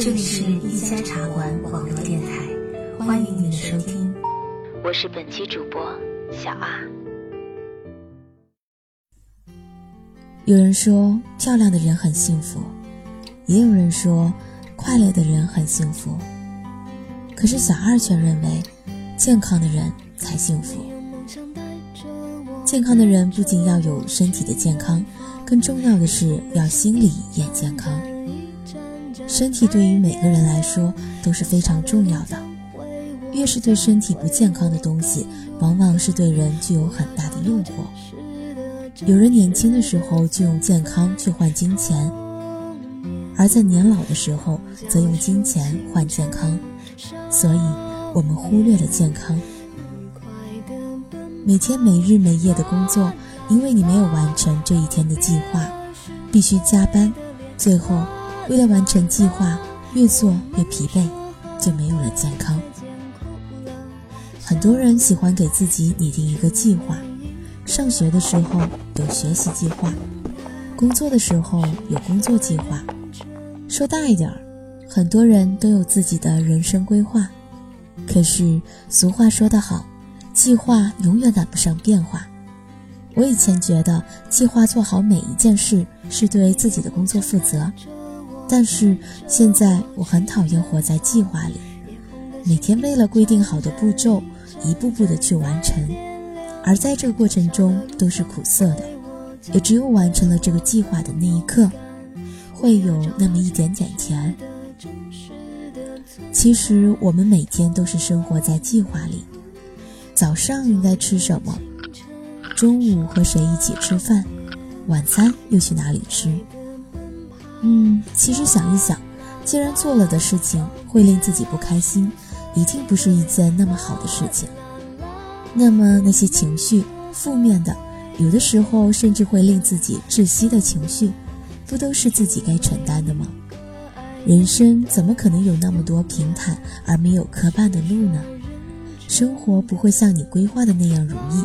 这里是一家茶馆网络电台，欢迎您的收听，我是本期主播小阿。有人说漂亮的人很幸福，也有人说快乐的人很幸福，可是小二却认为健康的人才幸福。健康的人不仅要有身体的健康，更重要的是要心理也健康。身体对于每个人来说都是非常重要的，越是对身体不健康的东西，往往是对人具有很大的诱惑。有人年轻的时候就用健康去换金钱，而在年老的时候则用金钱换健康，所以我们忽略了健康。每天没日没夜的工作，因为你没有完成这一天的计划，必须加班，最后。为了完成计划，越做越疲惫，就没有了健康。很多人喜欢给自己拟定一个计划，上学的时候有学习计划，工作的时候有工作计划。说大一点儿，很多人都有自己的人生规划。可是俗话说得好，计划永远赶不上变化。我以前觉得计划做好每一件事是对自己的工作负责。但是现在我很讨厌活在计划里，每天为了规定好的步骤，一步步的去完成，而在这个过程中都是苦涩的，也只有完成了这个计划的那一刻，会有那么一点点甜。其实我们每天都是生活在计划里，早上应该吃什么，中午和谁一起吃饭，晚餐又去哪里吃。嗯，其实想一想，既然做了的事情会令自己不开心，一定不是一件那么好的事情。那么那些情绪负面的，有的时候甚至会令自己窒息的情绪，不都是自己该承担的吗？人生怎么可能有那么多平坦而没有磕绊的路呢？生活不会像你规划的那样如意，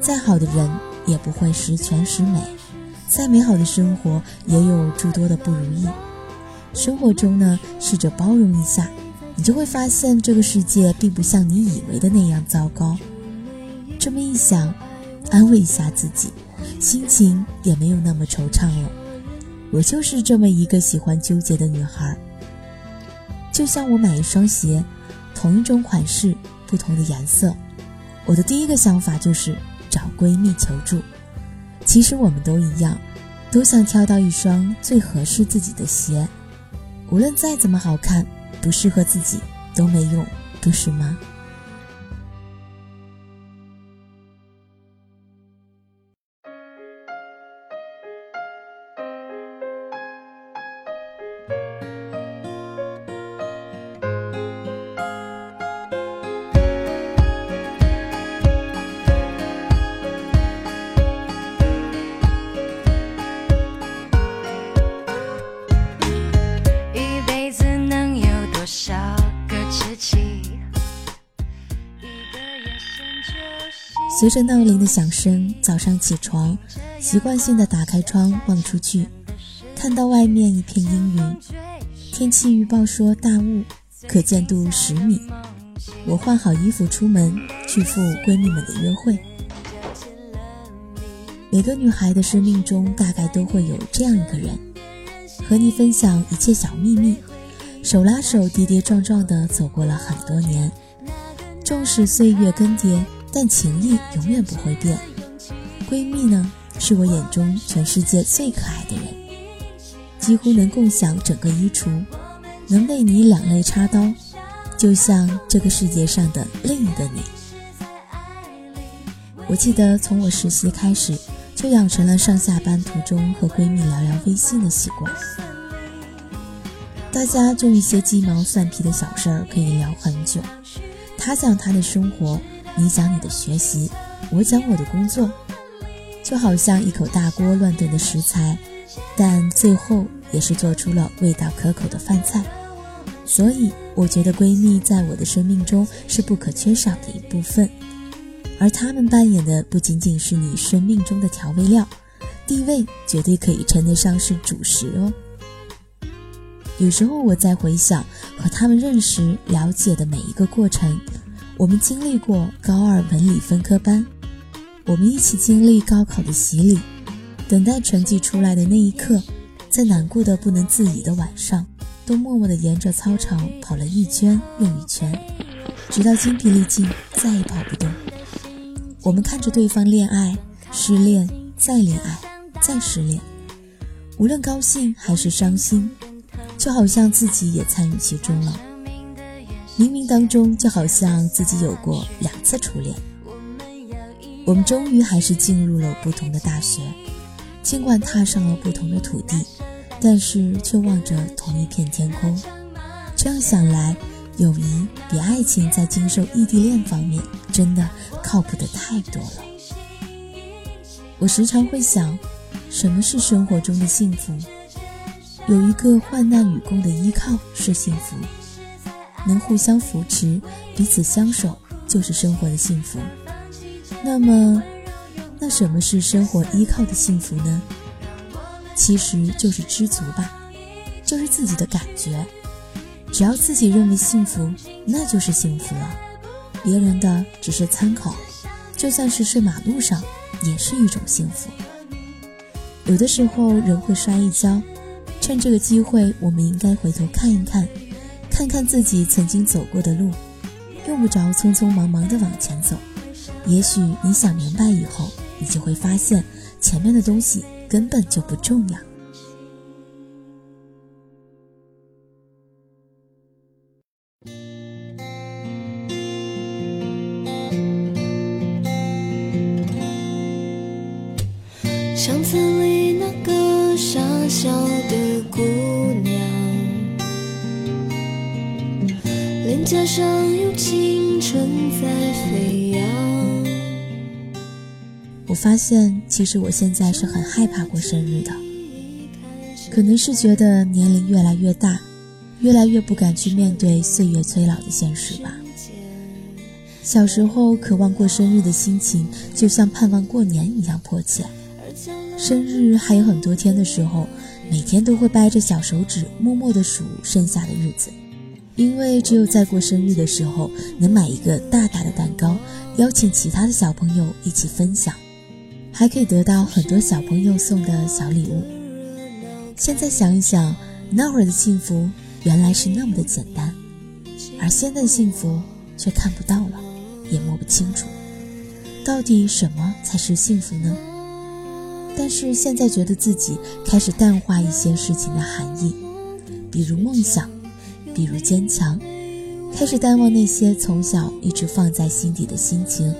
再好的人也不会十全十美。再美好的生活也有诸多的不如意。生活中呢，试着包容一下，你就会发现这个世界并不像你以为的那样糟糕。这么一想，安慰一下自己，心情也没有那么惆怅了。我就是这么一个喜欢纠结的女孩。就像我买一双鞋，同一种款式，不同的颜色，我的第一个想法就是找闺蜜求助。其实我们都一样，都想挑到一双最合适自己的鞋，无论再怎么好看，不适合自己都没用，不是吗？随着闹铃的响声，早上起床，习惯性的打开窗望出去，看到外面一片阴云，天气预报说大雾，可见度十米。我换好衣服出门去赴闺蜜们的约会。每个女孩的生命中大概都会有这样一个人，和你分享一切小秘密，手拉手跌跌撞撞的走过了很多年，纵使岁月更迭。但情谊永远不会变。闺蜜呢，是我眼中全世界最可爱的人，几乎能共享整个衣橱，能为你两肋插刀，就像这个世界上的另一个你。我记得从我实习开始，就养成了上下班途中和闺蜜聊聊微信的习惯。大家就一些鸡毛蒜皮的小事儿可以聊很久，他讲他的生活。你讲你的学习，我讲我的工作，就好像一口大锅乱炖的食材，但最后也是做出了味道可口的饭菜。所以，我觉得闺蜜在我的生命中是不可缺少的一部分，而她们扮演的不仅仅是你生命中的调味料，地位绝对可以称得上是主食哦。有时候我在回想和他们认识、了解的每一个过程。我们经历过高二文理分科班，我们一起经历高考的洗礼，等待成绩出来的那一刻，在难过的不能自已的晚上，都默默地沿着操场跑了一圈又一圈，直到精疲力尽，再也跑不动。我们看着对方恋爱、失恋、再恋爱、再失恋，无论高兴还是伤心，就好像自己也参与其中了。冥冥当中，就好像自己有过两次初恋。我们终于还是进入了不同的大学，尽管踏上了不同的土地，但是却望着同一片天空。这样想来，友谊比爱情在经受异地恋方面真的靠谱的太多了。我时常会想，什么是生活中的幸福？有一个患难与共的依靠是幸福。能互相扶持，彼此相守，就是生活的幸福。那么，那什么是生活依靠的幸福呢？其实就是知足吧，就是自己的感觉。只要自己认为幸福，那就是幸福了。别人的只是参考，就算是睡马路上，也是一种幸福。有的时候人会摔一跤，趁这个机会，我们应该回头看一看。看看自己曾经走过的路，用不着匆匆忙忙的往前走。也许你想明白以后，你就会发现前面的东西根本就不重要。巷子里那个傻笑的姑娘。脸颊上有青春在飞扬。我发现，其实我现在是很害怕过生日的，可能是觉得年龄越来越大，越来越不敢去面对岁月催老的现实吧。小时候渴望过生日的心情，就像盼望过年一样迫切。生日还有很多天的时候，每天都会掰着小手指，默默地数剩下的日子。因为只有在过生日的时候，能买一个大大的蛋糕，邀请其他的小朋友一起分享，还可以得到很多小朋友送的小礼物。现在想一想，那会儿的幸福原来是那么的简单，而现在的幸福却看不到了，也摸不清楚，到底什么才是幸福呢？但是现在觉得自己开始淡化一些事情的含义，比如梦想。比如坚强，开始淡忘那些从小一直放在心底的心情，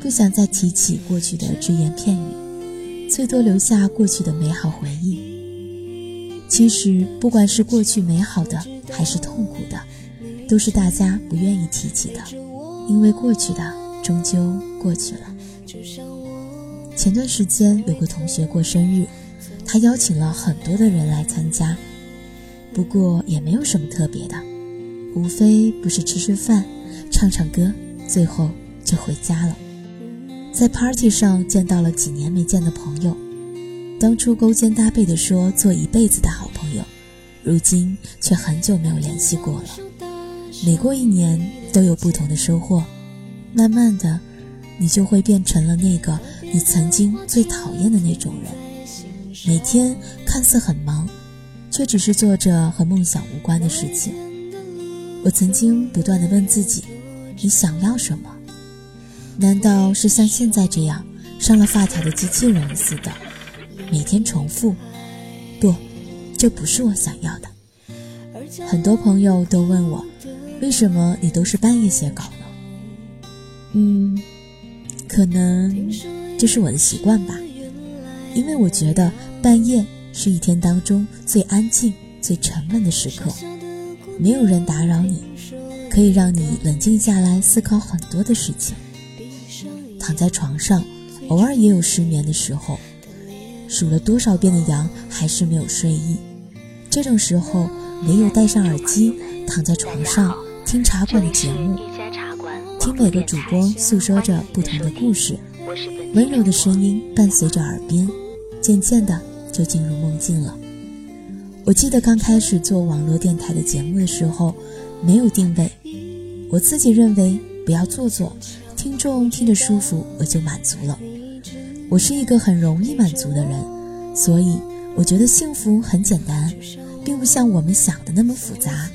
不想再提起过去的只言片语，最多留下过去的美好回忆。其实，不管是过去美好的还是痛苦的，都是大家不愿意提起的，因为过去的终究过去了。前段时间有个同学过生日，他邀请了很多的人来参加。不过也没有什么特别的，无非不是吃吃饭、唱唱歌，最后就回家了。在 party 上见到了几年没见的朋友，当初勾肩搭背的说做一辈子的好朋友，如今却很久没有联系过了。每过一年都有不同的收获，慢慢的，你就会变成了那个你曾经最讨厌的那种人，每天看似很忙。却只是做着和梦想无关的事情。我曾经不断的问自己：“你想要什么？难道是像现在这样上了发条的机器人似的，每天重复？不，这不是我想要的。”很多朋友都问我：“为什么你都是半夜写稿呢？”嗯，可能这是我的习惯吧，因为我觉得半夜。是一天当中最安静、最沉闷的时刻，没有人打扰你，可以让你冷静下来思考很多的事情。躺在床上，偶尔也有失眠的时候，数了多少遍的羊还是没有睡意。这种时候，唯有戴上耳机，躺在床上听茶馆的节目，听每个主播诉说着不同的故事，温柔的声音伴随着耳边，渐渐的。就进入梦境了。我记得刚开始做网络电台的节目的时候，没有定位，我自己认为不要做作，听众听着舒服我就满足了。我是一个很容易满足的人，所以我觉得幸福很简单，并不像我们想的那么复杂，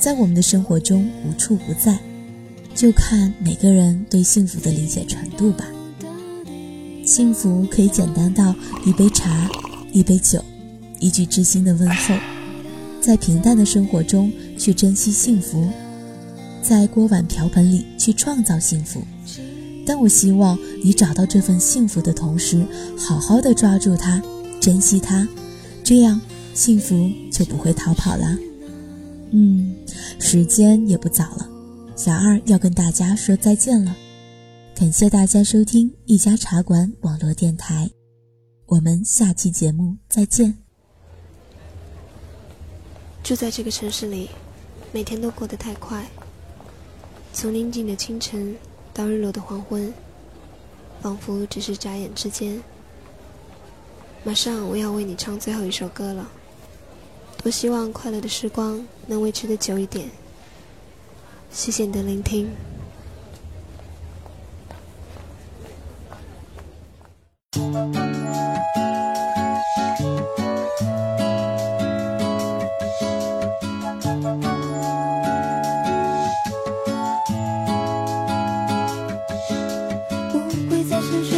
在我们的生活中无处不在，就看每个人对幸福的理解程度吧。幸福可以简单到一杯茶、一杯酒、一句知心的问候，在平淡的生活中去珍惜幸福，在锅碗瓢盆里去创造幸福。但我希望你找到这份幸福的同时，好好的抓住它，珍惜它，这样幸福就不会逃跑了。嗯，时间也不早了，小二要跟大家说再见了。感谢大家收听一家茶馆网络电台，我们下期节目再见。住在这个城市里，每天都过得太快，从宁静的清晨。到日落的黄昏，仿佛只是眨眼之间。马上我要为你唱最后一首歌了，多希望快乐的时光能维持的久一点。谢谢你的聆听。这